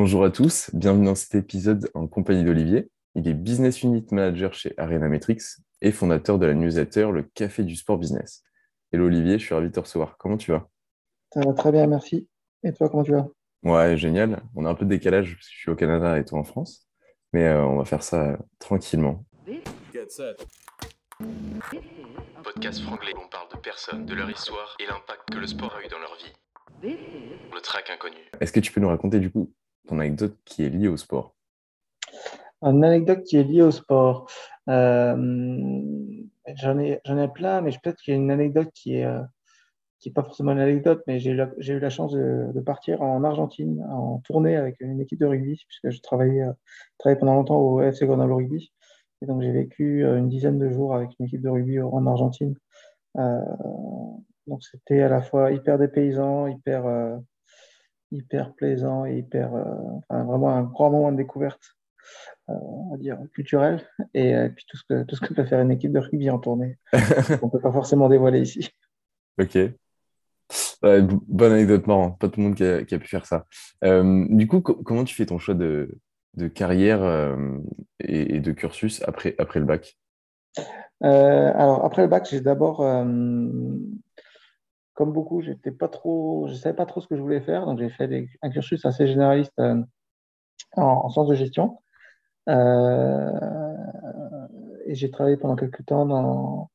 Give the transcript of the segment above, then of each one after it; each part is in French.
Bonjour à tous, bienvenue dans cet épisode en compagnie d'Olivier. Il est Business Unit Manager chez Arena Metrics et fondateur de la newsletter Le Café du Sport Business. Hello Olivier, je suis ravi de te recevoir. Comment tu vas? Ça va très bien, merci. Et toi, comment tu vas? Ouais, génial. On a un peu de décalage parce que je suis au Canada et toi en France, mais euh, on va faire ça tranquillement. Podcast franglais, on parle de personnes, de leur histoire et l'impact que le sport a eu dans leur vie. Le track inconnu. Est-ce que tu peux nous raconter du coup ton anecdote qui est liée au sport? Une anecdote qui est liée au sport. Euh, j'en ai, ai plein, mais peut-être qu'il y a une anecdote qui est, euh, qui est pas forcément une anecdote, mais j'ai eu la, chance de, partir en Argentine en tournée avec une équipe de rugby, puisque je travaillais, euh, travaillais pendant longtemps au FC Grenoble Rugby. Et donc j'ai vécu une dizaine de jours avec une équipe de rugby en Argentine. Donc c'était à la fois hyper dépaysant, hyper, hyper plaisant et hyper, euh, enfin, vraiment un grand moment de découverte, euh, on va dire culturel, et, euh, puis tout ce que tout ce que peut faire une équipe de rugby en tournée, qu'on peut pas forcément dévoiler ici. Ok. Ouais, bonne anecdote marrant, pas tout le monde qui a, qui a pu faire ça. Euh, du coup, co- comment tu fais ton choix de, de carrière euh, et, et de cursus après, après le bac? Euh, alors après le bac, j'ai d'abord, comme beaucoup, j'étais pas trop, je savais pas trop ce que je voulais faire, donc j'ai fait un cursus assez généraliste euh, en, en sciences de gestion. Euh, et j'ai travaillé pendant quelques temps dans,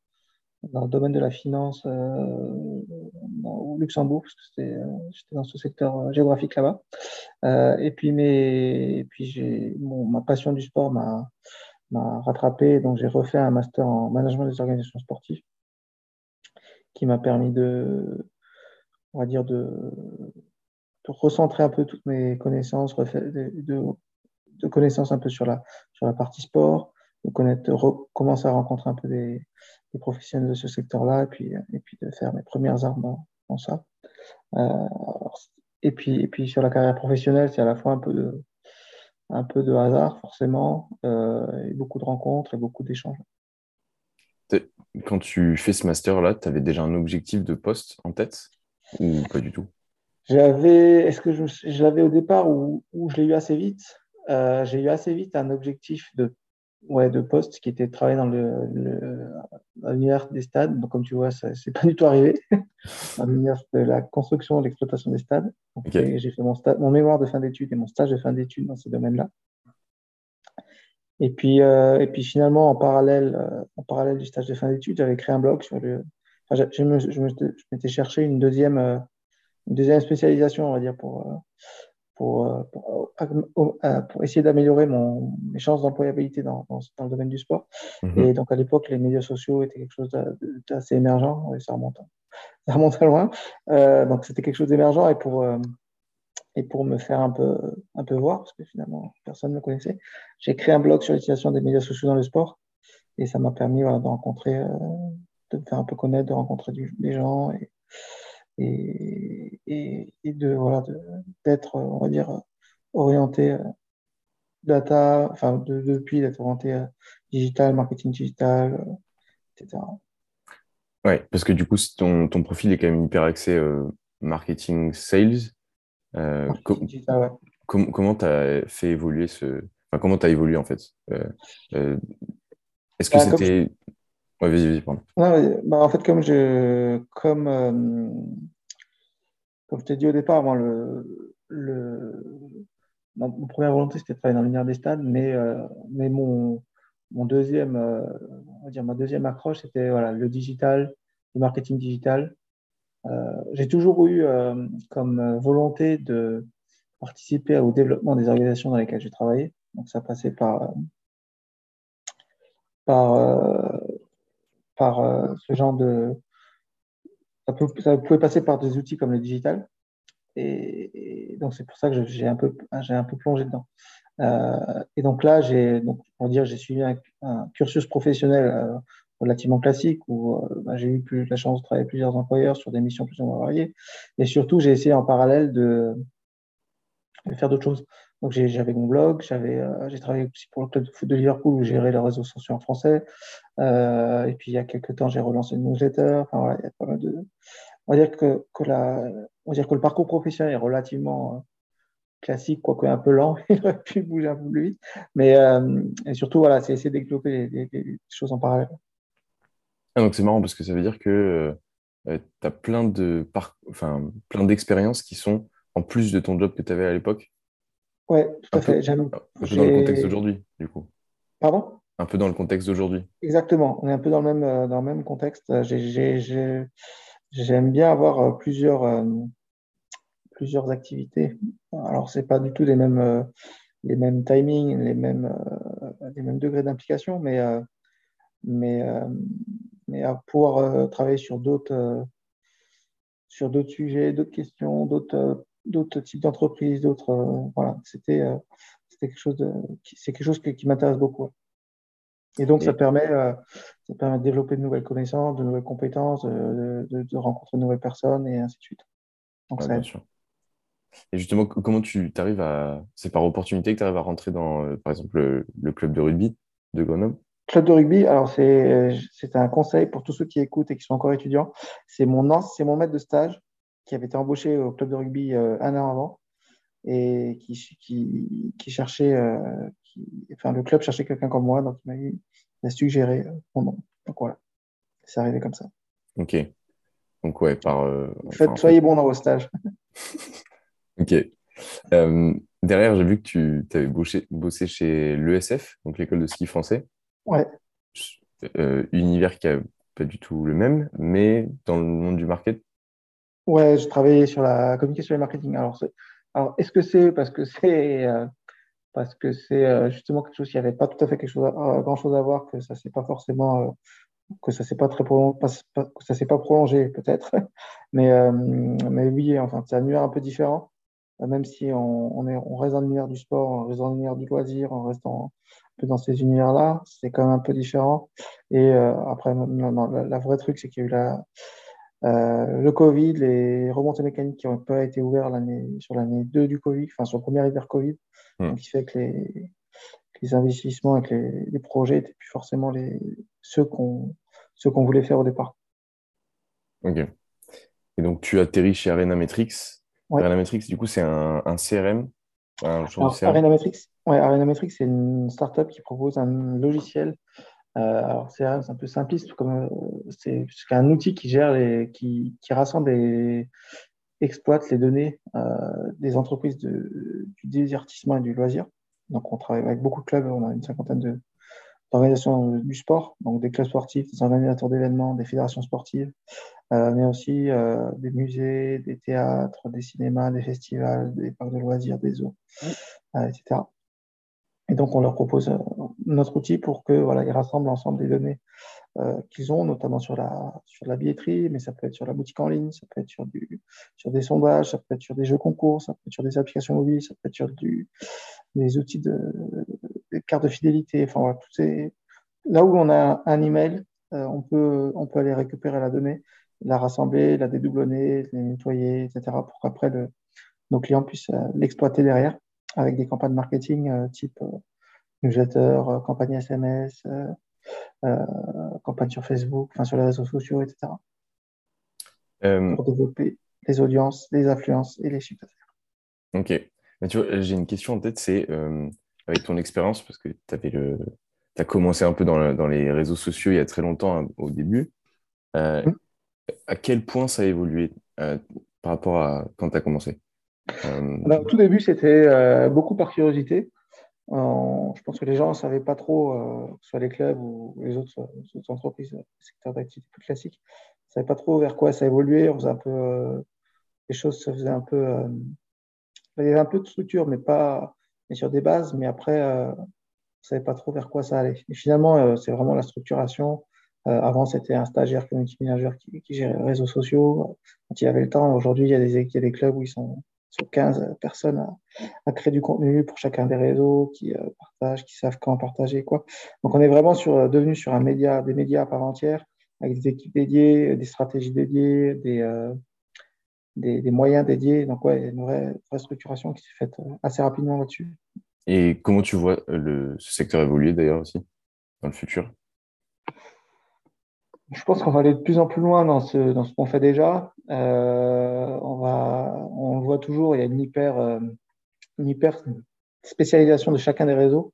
dans le domaine de la finance euh, au Luxembourg, parce que j'étais dans ce secteur géographique là-bas. Et puis, mes, et puis j'ai, ma passion du sport m'a, m'a rattrapé, donc j'ai refait un master en management des organisations sportives qui m'a permis de, on va dire, de, recentrer un peu toutes mes connaissances, de, connaissances un peu sur la, sur la partie sport, de connaître, commencer à rencontrer un peu des, professionnels de ce secteur-là, et puis, et puis de faire mes premières armes dans, dans ça. Euh, et puis, et puis sur la carrière professionnelle, c'est à la fois un peu de, un peu de hasard, forcément, euh, et beaucoup de rencontres et beaucoup d'échanges. Quand tu fais ce master-là, tu avais déjà un objectif de poste en tête ou pas du tout? J'avais, est-ce que je, je l'avais au départ ou, ou je l'ai eu assez vite? Euh, j'ai eu assez vite un objectif de, ouais, de poste qui était de travailler dans le, le, dans l'univers des stades. Donc, comme tu vois, ça c'est pas du tout arrivé. Dans l'univers de la construction et l'exploitation des stades. J'ai j'ai fait mon, sta- mon mémoire de fin d'études et mon stage de fin d'études dans ces domaines-là. Et puis, euh, et puis finalement, en parallèle, euh, en parallèle du stage de fin d'études, j'avais créé un blog sur le. Enfin, je, me- je me- je m'étais cherché une deuxième, euh, une deuxième spécialisation, on va dire, pour, pour, pour, pour essayer d'améliorer mon, mes chances d'employabilité dans, dans, dans le domaine du sport. Mhm. Et donc, à l'époque, les médias sociaux étaient quelque chose d'a- d'assez émergent. Ça remonte, ça remonte à loin. Donc, c'était quelque chose d'émergent. Et pour, et pour me faire un peu, un peu voir, parce que finalement, personne ne me connaissait, j'ai créé un blog sur l'utilisation des médias sociaux dans le sport. Et ça m'a permis de rencontrer, euh, de me faire un peu connaître, de rencontrer des gens et, et, de, voilà, d'être, on va dire, orienté euh, data, enfin, de- depuis d'être orienté euh, digital, marketing digital, etc. Ouais, parce que du coup, ton, ton profil est quand même hyper axé marketing, sales. Euh, ouais. com- comment tu as fait évoluer ce... Enfin, comment tu as évolué en fait? Euh, euh, est-ce que Bah, c'était... Ouais, vas-y, vas-y, pardon. Non, bah, en fait, comme je, comme, comme je t'ai dit au départ, moi, le, le, ma, ma première volonté, c'était de travailler dans l'univers des stades, mais, mais mon, mon deuxième, on va dire, ma deuxième accroche, c'était voilà, le digital, le marketing digital. Euh, j'ai toujours eu euh, comme euh, volonté de participer au développement des organisations dans lesquelles j'ai travaillé. Donc, ça passait par, par, ce genre de, ça, pouvait passer par des outils comme le digital. Et, donc, c'est pour ça que j'ai un peu, un peu plongé dedans. Et donc là, j'ai, j'ai suivi un, un cursus professionnel relativement classique où euh, bah, j'ai eu la chance de travailler plusieurs employeurs sur des missions plus ou moins variées. Et surtout, j'ai essayé en parallèle de, faire d'autres choses. Donc, j'avais mon blog, j'avais, euh, j'ai travaillé aussi pour le club de Liverpool où j'ai géré les réseaux sociaux en français. Euh, et puis, il y a quelques temps, j'ai relancé une newsletter. Enfin, voilà. On va dire que, on va dire que le parcours professionnel est relativement, classique, quoique un peu lent, il aurait pu bouger un peu plus vite. Mais surtout, voilà, c'est essayer de développer les, choses en parallèle. Ah, donc c'est marrant parce que ça veut dire que tu as plein de enfin, plein d'expériences qui sont en plus de ton job que tu avais à l'époque. Oui, tout à fait. un peu dans le contexte d'aujourd'hui, du coup. Pardon? Un peu dans le contexte d'aujourd'hui. Exactement. On est un peu dans le même, euh, dans le même contexte. J'aime bien avoir euh, plusieurs, euh, plusieurs activités. Alors, ce n'est pas du tout les mêmes, les mêmes timings, les mêmes, les mêmes degrés d'implication, mais, mais, mais à pouvoir travailler sur d'autres sur d'autres sujets, d'autres questions, d'autres d'autres types d'entreprises, d'autres. Euh, voilà, c'était euh, quelque chose de, c'est quelque chose qui, m'intéresse beaucoup. Et donc, ça, permet, euh, ça permet de développer de nouvelles connaissances, de nouvelles compétences, de, de, rencontrer de nouvelles personnes et ainsi de suite. Donc, ça bien sûr. Et justement, comment tu arrives à. C'est par opportunité que tu arrives à rentrer dans, par exemple, le, club de rugby de Grenoble? Club de rugby, alors c'est un conseil pour tous ceux qui écoutent et qui sont encore étudiants. C'est mon, mon maître de stage qui avait été embauché au club de rugby euh, un an avant et qui, qui, qui cherchait, euh, enfin le club cherchait quelqu'un comme moi, donc il m'a suggéré euh, mon nom. Donc voilà, c'est arrivé comme ça. Ok. Donc ouais, par. soyez bon dans vos stages. ok. derrière, j'ai vu que tu avais bossé, bossé chez l'ESF, donc l'école de ski français. Ouais. univers qui n'a pas du tout le même, mais dans le monde du market, Ouais, je travaillais sur la communication et le marketing. Alors, alors est-ce que c'est parce que c'est euh, parce que c'est euh, justement quelque chose qui n'avait pas tout à fait quelque chose grand chose à voir, que ça s'est pas forcément euh, que ça s'est pas très prolongé, que ça s'est pas prolongé peut-être, mais mais oui, enfin c'est un univers un peu différent, même si on, on, est, on reste dans l'univers du sport, on reste dans l'univers du loisir, on reste un dans ces univers-là, c'est quand même un peu différent. Et après, la, la vraie truc, c'est qu'il y a eu la euh, le Covid, les remontées mécaniques qui n'ont pas été ouvertes sur l'année 2 du Covid, enfin sur le premier hiver Covid, hmm. donc qui fait que les, les investissements et les, les, projets n'étaient plus forcément les, ceux qu'on voulait faire au départ. Ok. Et donc tu atterris chez Arena Metrics. Arena Metrics, du coup, c'est un, un, CRM, un ouais, Arena Metrics, c'est une startup qui propose un logiciel euh, alors c'est un peu simpliste, comme euh, c'est un outil qui gère les, qui, qui rassemble et exploite les données euh, des entreprises de, du divertissement et du loisir. Donc on travaille avec beaucoup de clubs, on a une cinquantaine d'organisations du sport, donc des clubs sportifs, des organisateurs d'événements, des fédérations sportives, mais aussi des musées, des théâtres, des cinémas, des festivals, des parcs de loisirs, des zoos, etc. Et donc, on leur propose euh, notre outil pour que voilà, ils rassemblent l'ensemble des données euh, qu'ils ont, notamment sur la, sur la billetterie, mais ça peut être sur la boutique en ligne, ça peut être sur, du, sur des sondages, ça peut être sur des jeux concours, ça peut être sur des applications mobiles, ça peut être sur du, des outils de des cartes de fidélité. Enfin, voilà, tout là où on a un email, euh, on, peut, on peut aller récupérer la donnée, la rassembler, la dédoublonner, la nettoyer, etc., pour qu'après nos clients puissent l'exploiter derrière avec des campagnes marketing euh, type euh, newsletter, euh, campagne SMS, campagne sur Facebook, enfin sur les réseaux sociaux, etc. pour développer les audiences, les influences et les chiffres d'affaires. Ok. Mais tu vois, j'ai une question en tête, c'est avec ton expérience, parce que tu avais le... as commencé un peu dans, dans, les réseaux sociaux il y a très longtemps hein, au début. À quel point ça a évolué par rapport à quand tu as commencé? Euh, au tout début, c'était euh, beaucoup par curiosité. je pense que les gens ne savaient pas trop, euh, soit les clubs ou les autres, entreprises, secteurs d'activité plus classiques, ne savaient pas trop vers quoi ça évoluait. On faisait un peu, les choses se faisaient un peu. il y avait un peu de structure, mais pas mais sur des bases. Mais après, on ne savait pas trop vers quoi ça allait. Et finalement, c'est vraiment la structuration. avant, c'était un stagiaire community manager qui, qui, gérait les réseaux sociaux. Quand il avait le temps, aujourd'hui, il il y a des clubs où ils sont sur 15 personnes à, créer du contenu pour chacun des réseaux, qui euh, partagent, qui savent quand partager quoi. Donc on est vraiment sur, euh, devenu sur un média, des médias à part entière, avec des équipes dédiées, des stratégies dédiées, des, euh, des, moyens dédiés. Donc ouais, une vraie, structuration qui s'est faite assez rapidement là-dessus. Et comment tu vois le, ce secteur évoluer d'ailleurs aussi dans le futur? Je pense qu'on va aller de plus en plus loin dans ce, dans ce qu'on fait déjà. Euh, on, va, on le voit toujours, il y a une hyper, euh, une hyper spécialisation de chacun des réseaux.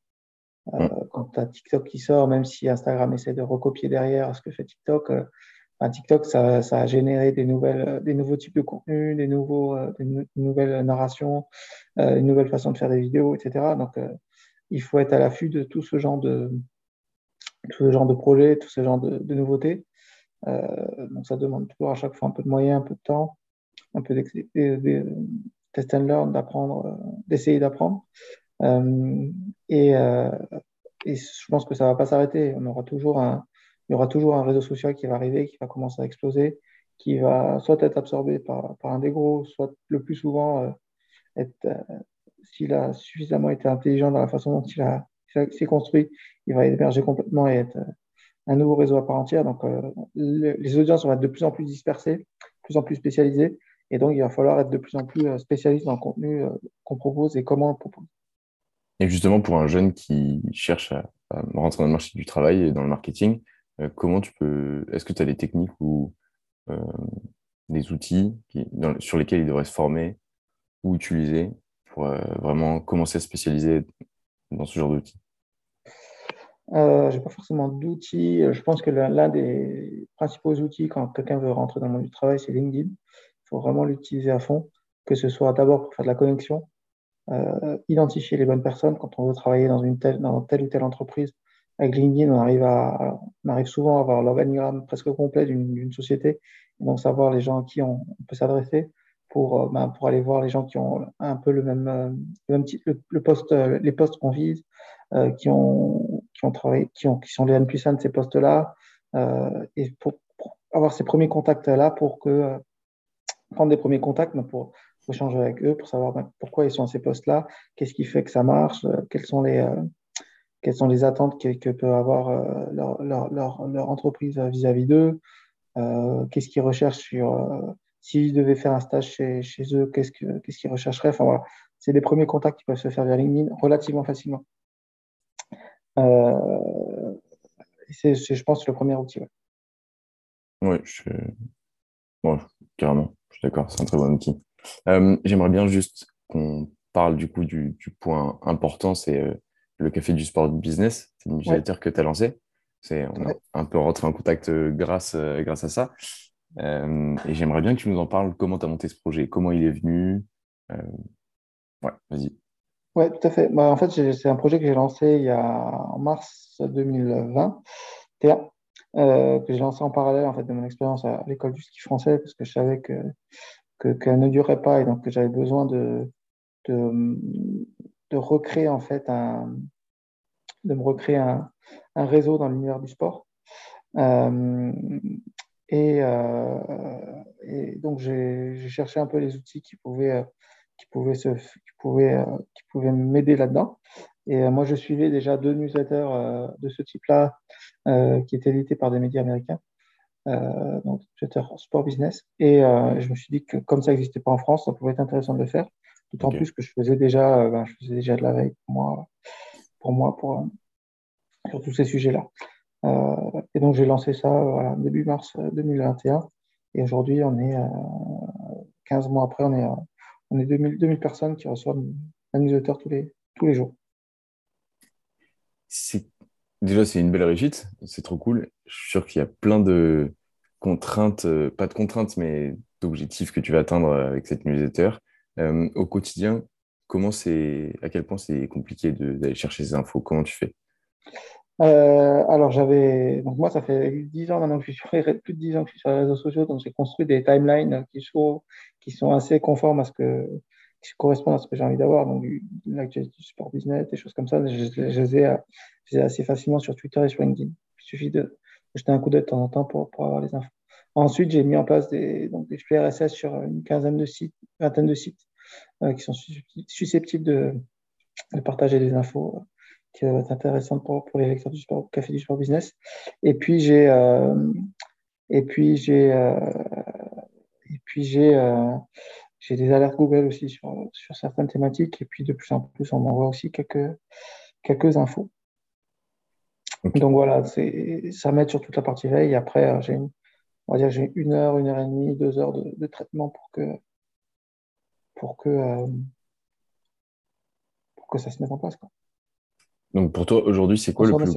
Euh, mm. Quand tu as TikTok qui sort, même si Instagram essaie de recopier derrière ce que fait TikTok, euh, bah, TikTok, ça, ça, a généré des, nouvelles, des nouveaux types de contenus, des, nouveaux, des nouvelles narrations, une nouvelle façon de faire des vidéos, etc. Donc, il faut être à l'affût de tout ce genre de, tout ce genre de projets, tout ce genre de, nouveautés. Euh, donc ça demande toujours à chaque fois un peu de moyens, un peu de temps, un peu de test and learn, d'apprendre, euh, d'essayer d'apprendre. Euh, et, je pense que ça ne va pas s'arrêter. Il y aura toujours un réseau social qui va arriver, qui va commencer à exploser, qui va soit être absorbé par, par un des gros, soit le plus souvent être, s'il a suffisamment été intelligent dans la façon dont il a s'est construit, il va émerger complètement et être un nouveau réseau à part entière. Donc, euh, les audiences vont être de plus en plus dispersées, de plus en plus spécialisées. Et donc, il va falloir être de plus en plus euh, spécialiste dans le contenu euh, qu'on propose et comment on le propose. Et justement, pour un jeune qui cherche à, rentrer dans le marché du travail et dans le marketing, comment tu peux. Est-ce que tu as des techniques ou des outils sur lesquels il devrait se former ou utiliser pour vraiment commencer à spécialiser dans ce genre d'outils euh, Je n'ai pas forcément d'outils. Je pense que l'un des principaux outils quand quelqu'un veut rentrer dans le monde du travail, c'est LinkedIn. Il faut vraiment l'utiliser à fond, que ce soit d'abord pour faire de la connexion, euh, identifier les bonnes personnes quand on veut travailler dans, une telle, ou telle entreprise. Avec LinkedIn, on arrive, à, on arrive souvent à avoir l'organigramme presque complet d'une société, donc savoir les gens à qui on peut s'adresser pour, euh, ben, pour aller voir les gens qui ont un peu le même, euh, le poste, euh, les postes qu'on vise, qui, ont, qui ont travaillé, qui, ont, qui sont les plus 1 de ces postes-là, et pour, avoir ces premiers contacts-là pour que, prendre des premiers contacts ben, pour, échanger avec eux, pour savoir ben, pourquoi ils sont à ces postes-là, qu'est-ce qui fait que ça marche, quelles sont les, quelles sont les attentes que, peut avoir leur, leur, leur, entreprise vis-à-vis d'eux, qu'est-ce qu'ils recherchent sur S'ils devaient faire un stage chez, chez eux, qu'est-ce qu'ils qu rechercheraient? Enfin voilà, c'est des premiers contacts qui peuvent se faire via LinkedIn relativement facilement. Euh, c'est, je pense, le premier outil. Oui, je... carrément, je suis d'accord, c'est un très bon outil. Euh, j'aimerais bien juste qu'on parle du coup du, du point important, c'est euh, le Café du Sport Business. C'est une newsletter que tu as lancée. C'est, on a un peu rentré en contact grâce, grâce à ça. Euh, et j'aimerais bien que tu nous en parles, comment tu as monté ce projet, comment il est venu? Euh, ouais, vas-y. Ouais, tout à fait. Bah, en fait, c'est un projet que j'ai lancé il y a, en mars 2020, euh, que j'ai lancé en parallèle en fait, de mon expérience à l'école du ski français, parce que je savais que qu'elle ne durait pas et donc que j'avais besoin de, de, de, recréer en fait un, de me recréer un, réseau dans l'univers du sport. Euh, et, donc, j'ai cherché un peu les outils qui pouvaient, euh, qui pouvaient, se, qui pouvaient, euh, qui pouvaient m'aider là-dedans. Et moi, je suivais déjà deux newsletters de ce type-là qui étaient édités par des médias américains, donc newsletter sport business. Et je me suis dit que comme ça n'existait pas en France, ça pouvait être intéressant de le faire. D'autant plus que je faisais déjà, ben, je faisais déjà de la veille pour moi, pour moi, pour, sur tous ces sujets-là. Euh, et donc j'ai lancé ça voilà, début mars 2021. Euh, et aujourd'hui, on est 15 euh, mois après, on est, on est 2000, 2000 personnes qui reçoivent un newsletter tous les, tous les jours. Déjà, c'est une belle réussite, c'est trop cool. Je suis sûr qu'il y a plein de contraintes, pas de contraintes, mais d'objectifs que tu vas atteindre avec cette newsletter. au quotidien, comment à quel point c'est compliqué d'aller chercher ces infos? Comment tu fais? Euh, alors, j'avais. Donc, moi, ça fait 10 ans maintenant que je suis sur les... plus de 10 ans que je suis sur les réseaux sociaux. Donc, j'ai construit des timelines qui sont, qui sont assez conformes à ce que. qui correspondent à ce que j'ai envie d'avoir. Donc, l'actualité du sport business, des choses comme ça. Je, je, les ai, assez facilement sur Twitter et sur LinkedIn. Il suffit de jeter un coup d'œil de temps en temps pour, avoir les infos. Ensuite, j'ai mis en place des, donc, des sur une quinzaine de sites, vingtaine de sites euh, qui sont susceptibles de, de partager des infos qui va être intéressante pour, pour les lecteurs du sport, Café du Sport Business. Et puis j'ai euh, et puis j'ai euh, et puis j'ai euh, j'ai des alertes Google aussi sur, sur certaines thématiques et puis de plus en plus on m'envoie aussi quelques quelques infos. Donc voilà, ça m'aide sur toute la partie veille. Et après j'ai on va dire j'ai une heure, une heure et demie, deux heures de, de traitement pour que pour que que ça se mette en place. Quoi. Donc pour toi, aujourd'hui, c'est quoi le plus...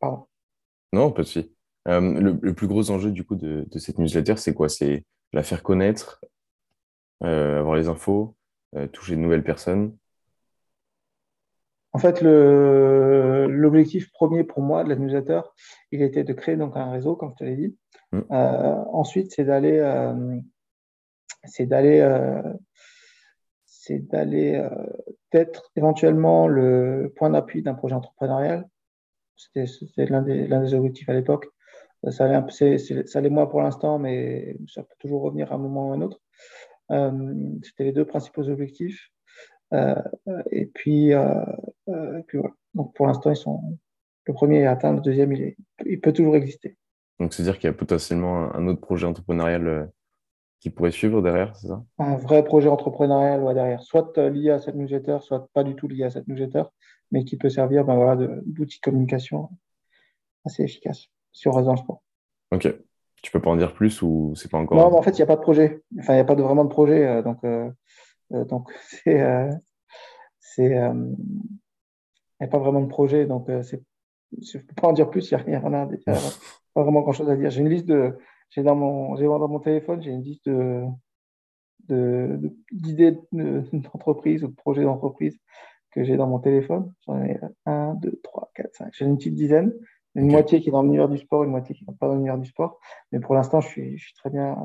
Pardon. Non, pas de souci. Euh, le, plus gros enjeu du coup de, cette newsletter, c'est quoi? C'est la faire connaître, euh, avoir les infos, euh, toucher de nouvelles personnes? En fait, l'objectif premier pour moi de la newsletter, il était de créer donc un réseau, comme je te l'ai dit. Mm. ensuite, c'est d'aller c'est d'aller c'est d'aller être éventuellement le point d'appui d'un projet entrepreneurial. C'était l'un des, objectifs à l'époque. Ça allait, ça allait moins pour l'instant, mais ça peut toujours revenir à un moment ou à un autre. Euh, C'était les deux principaux objectifs. Euh, et puis, euh, euh, voilà. Donc pour l'instant, ils sont. Le premier est atteint, le deuxième, il, peut toujours exister. Donc c'est-à-dire qu'il y a potentiellement un autre projet entrepreneurial qui pourrait suivre derrière, c'est ça? Un vrai projet entrepreneurial ouais, derrière, soit lié à cette newsletter, soit pas du tout lié à cette newsletter, mais qui peut servir ben, voilà, d'outil de communication assez efficace sur Réseau Sport. Ok. Tu peux pas en dire plus ou c'est pas encore Non, mais en fait, il n'y a pas de projet. Enfin, il n'y a pas de, vraiment de projet. Euh, donc, euh, euh, donc c'est. c'est il n'y a pas vraiment de projet. Donc, je ne peux pas en dire plus. Il n'y a, rien a, pas vraiment grand-chose à dire. J'ai une liste de. J'ai dans mon, j'ai dans mon téléphone, j'ai une liste de, d'idées d'entreprise ou de projets d'entreprise que j'ai dans mon téléphone. J'en ai 1, 2, 3, 4, 5. J'ai une petite dizaine. Une moitié qui est dans l'univers du sport, une moitié qui n'est pas dans l'univers du sport. Mais pour l'instant, je suis, je suis, très bien,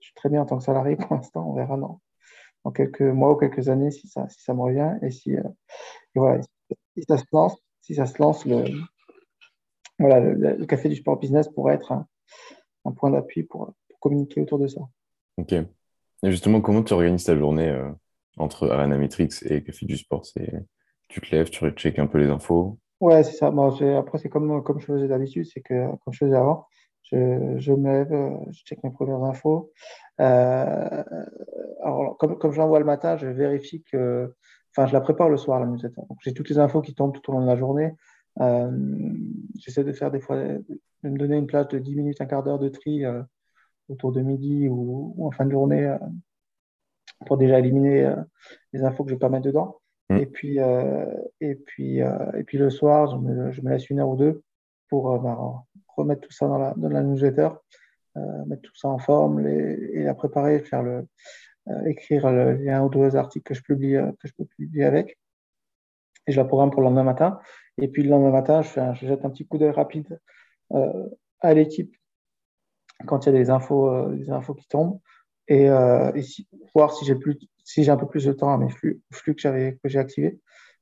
je suis très bien en tant que salarié pour l'instant. On verra dans, dans, quelques mois ou quelques années si ça, si ça me revient. Et si, euh, voilà, si ça se lance, si ça se lance, le, voilà, le, café du sport business pourrait être un, un point d'appui pour, pour, communiquer autour de ça. Ok. Et justement, comment tu organises ta journée euh, entre Arena Matrix et Café du Sport? Tu te lèves, tu checkes un peu les infos? Ouais, c'est ça. après, c'est comme, comme je faisais d'habitude, c'est que comme je faisais avant, je, je me lève, euh, je check mes premières infos. Euh, alors, comme, comme je l'envoie le matin, je vérifie que. Enfin, je la prépare le soir, la newsletter. Donc, j'ai toutes les infos qui tombent tout au long de la journée. Euh, j'essaie de faire des fois, de me donner une place de 10 minutes, un quart d'heure de tri autour de midi ou, en fin de journée pour déjà éliminer les infos que je ne vais pas mettre dedans. Mm. Et, puis, euh, et, puis, euh, et puis le soir, je me, je me, laisse une heure ou deux pour euh, bah, remettre tout ça dans la, dans la newsletter, mettre tout ça en forme et la préparer, faire le, écrire les un ou deux articles que je, publie, que je peux publier avec. Et je la programme pour le lendemain matin. Et puis le lendemain matin, je, fais je jette un petit coup d'œil rapide à l'équipe quand il y a des infos, des infos qui tombent et, et voir si j'ai plus si j'ai un peu plus de temps à mes flux, flux que j'avais que j'ai activés.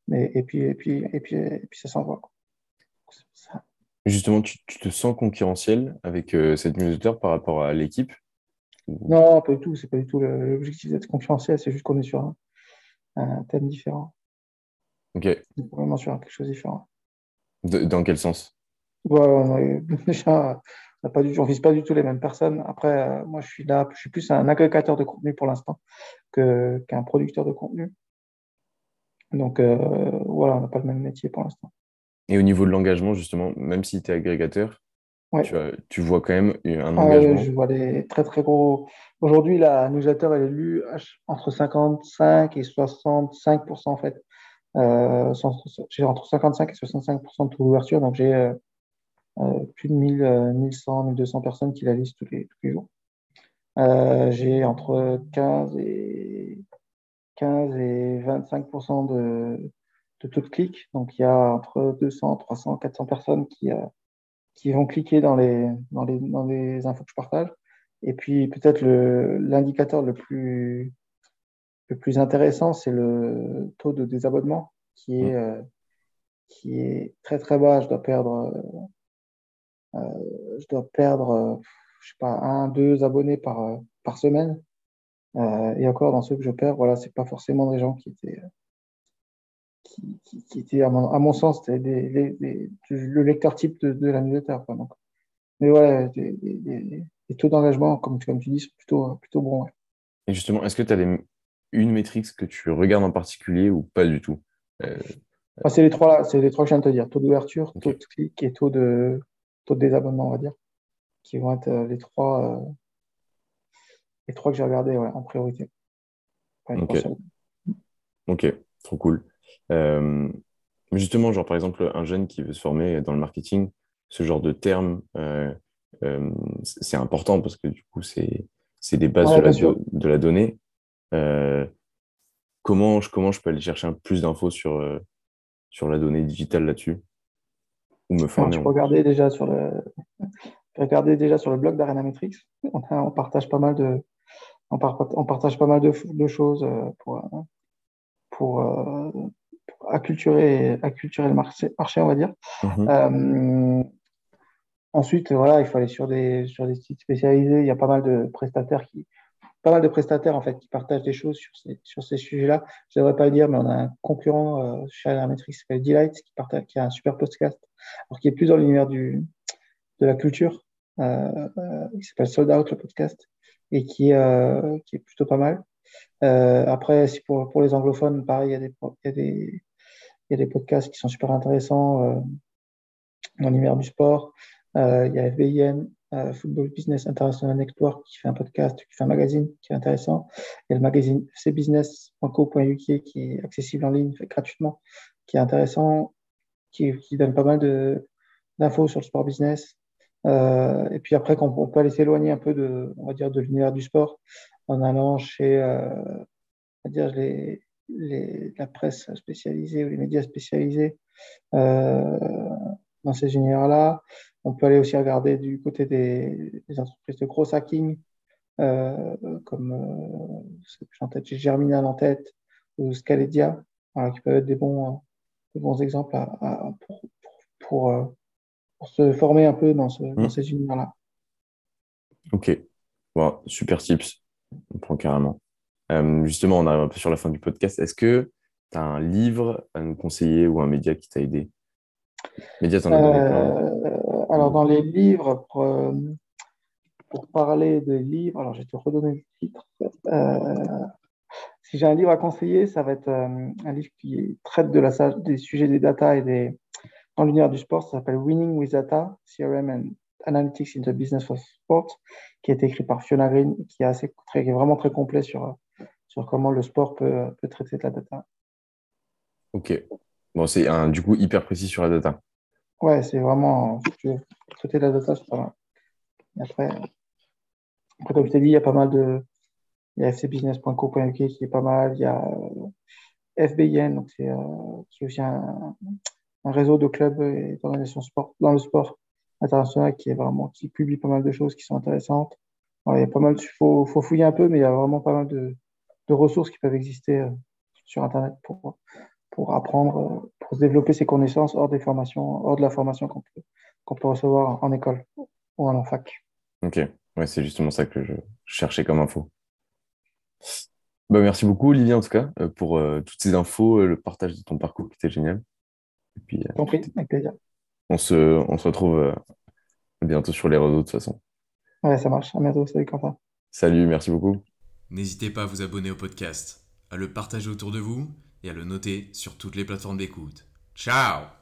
Mais et puis et puis et puis et puis ça s'envoie. Justement, tu, te sens concurrentiel avec euh, cette newsletter par rapport à l'équipe Non, pas du tout. C'est pas du tout l'objectif d'être concurrentiel. C'est juste qu'on est sur un, thème différent. Ok. Vraiment sur quelque chose de différent. dans quel sens? Ouais, déjà, on ne vise pas du tout les mêmes personnes. Après, euh, moi, je suis là, je suis plus un agrégateur de contenu pour l'instant qu'un producteur de contenu. Donc, euh, voilà, on n'a pas le même métier pour l'instant. Et au niveau de l'engagement, justement, même si tu es agrégateur, tu, vois quand même un ah engagement. je vois des très, très gros. Aujourd'hui, la newsletter, elle est lue entre 55 et 65 en fait. Euh, j'ai entre 55 et 65 de d'ouverture, donc j'ai euh, plus de 1000, 1100, 1200 personnes qui la lisent tous les, tous les jours. Euh, j'ai entre 15 et, 15 et 25 de, de taux de clic. Donc, il y a entre 200, 300, 400 personnes qui, euh, qui vont cliquer dans les, dans, les, dans les infos que je partage. Et puis, peut-être l'indicateur le, plus, le plus intéressant, c'est le taux de désabonnement qui est, mmh. qui est très, très bas. Je dois perdre euh, je dois perdre, euh, je sais pas, un, deux abonnés par, euh, par semaine. et encore, dans ceux que je perds, voilà, c'est pas forcément des gens qui étaient, qui, qui, étaient à mon, sens, des, le lecteur type de, la newsletter. Donc, mais voilà, les, taux d'engagement, comme, comme tu dis, sont plutôt, plutôt bons. Et justement, est-ce que tu as une métrique que tu regardes en particulier ou pas du tout C'est les trois c'est les trois que je viens de te dire taux d'ouverture, taux de clic et taux de, taux de désabonnement, on va dire, qui vont être euh, les trois, euh, les trois que j'ai regardés en priorité. ok, trop cool. justement, genre par exemple, un jeune qui veut se former dans le marketing, ce genre de termes, c'est important parce que du coup, c'est des bases de, la de, la donnée. Comment, je, comment je peux aller chercher un plus d'infos sur, sur la donnée digitale là-dessus Ou me former Je regarder déjà sur le, regarder déjà sur le blog d'Arena Metrics. On, partage pas mal de, on, partage pas mal de, choses euh, pour, euh, pour, euh, acculturer, acculturer le marché, on va dire. Mhm. ensuite, voilà, il faut aller sur des, sur des sites spécialisés. Il y a pas mal de prestataires qui, pas mal de prestataires en fait qui partagent des choses sur ces, sur ces sujets-là. Je ne devrais pas le dire, mais on a un concurrent chez Metrics qui s'appelle Delight qui, partage, qui a un super podcast, alors qui est plus dans l'univers du, de la culture. Euh, euh, qui s'appelle Sold Out, le podcast, et qui, euh, qui est plutôt pas mal. après, si pour, pour les anglophones, pareil, il y, a des, il, y a des, il y a des podcasts qui sont super intéressants dans l'univers du sport. il y a FBIN, Football Business International Network, qui fait un podcast, qui fait un magazine qui est intéressant. Il y a le magazine cbusiness.co.uk qui est accessible en ligne gratuitement, qui est intéressant, qui, donne pas mal d'infos sur le sport business. Euh, et puis après, quand on peut aller s'éloigner un peu de, on de l'univers du sport en allant chez, euh, on dire, la presse spécialisée ou les médias spécialisés euh, dans ces univers-là. On peut aller aussi regarder du côté des, des entreprises de gros hacking, euh, comme euh, en tête, j'ai Germinal en tête ou Scaledia, voilà, qui peuvent être des bons, des bons exemples à, à, pour, pour, pour pour se former un peu dans, ce, dans hmm. ces univers-là. Ok, super tips, on prend carrément. Euh, justement, on arrive un peu sur la fin du podcast. Est-ce que tu as un livre à nous conseiller ou un média qui t'a aidé? Média, en as euh, dans les livres, pour, euh, pour, parler de livres, alors je vais te redonner le titre. si j'ai un livre à conseiller, ça va être un livre qui traite des sujets des data et des, dans l'univers du sport, ça s'appelle Winning with Data, CRM and Analytics in the Business of Sport, qui a été écrit par Fiona Green, qui est, assez, vraiment très complet sur, sur comment le sport peut, peut traiter de la data. Ok. Bon, c'est du coup hyper précis sur la data. Ouais, c'est vraiment. traiter de la data, c'est pas mal. après, comme je t'ai dit, il y a pas mal de. Il y a fcbusiness.co.uk qui est pas mal. Il y a FBIN, donc c'est euh, aussi un, réseau de clubs et d'organisations sport, dans le sport international qui est vraiment qui publie pas mal de choses qui sont intéressantes. il y a pas mal, faut, faut fouiller un peu, mais il y a vraiment pas mal de, de ressources qui peuvent exister euh, sur Internet pour, pour apprendre, euh, pour développer ses connaissances hors des formations, hors de la formation qu'on peut, qu'on peut recevoir en école ou en fac. Ok, ouais, c'est justement ça que je cherchais comme info. Bah, merci beaucoup, Olivier, en tout cas, euh, pour toutes ces infos, le partage de ton parcours qui était génial. Et puis, euh, avec plaisir. On se, on se retrouve euh, bientôt sur les réseaux de toute façon. Ouais, ça marche. À bientôt. Salut, Quentin. Salut, merci beaucoup. N'hésitez pas à vous abonner au podcast, à le partager autour de vous et à le noter sur toutes les plateformes d'écoute. Ciao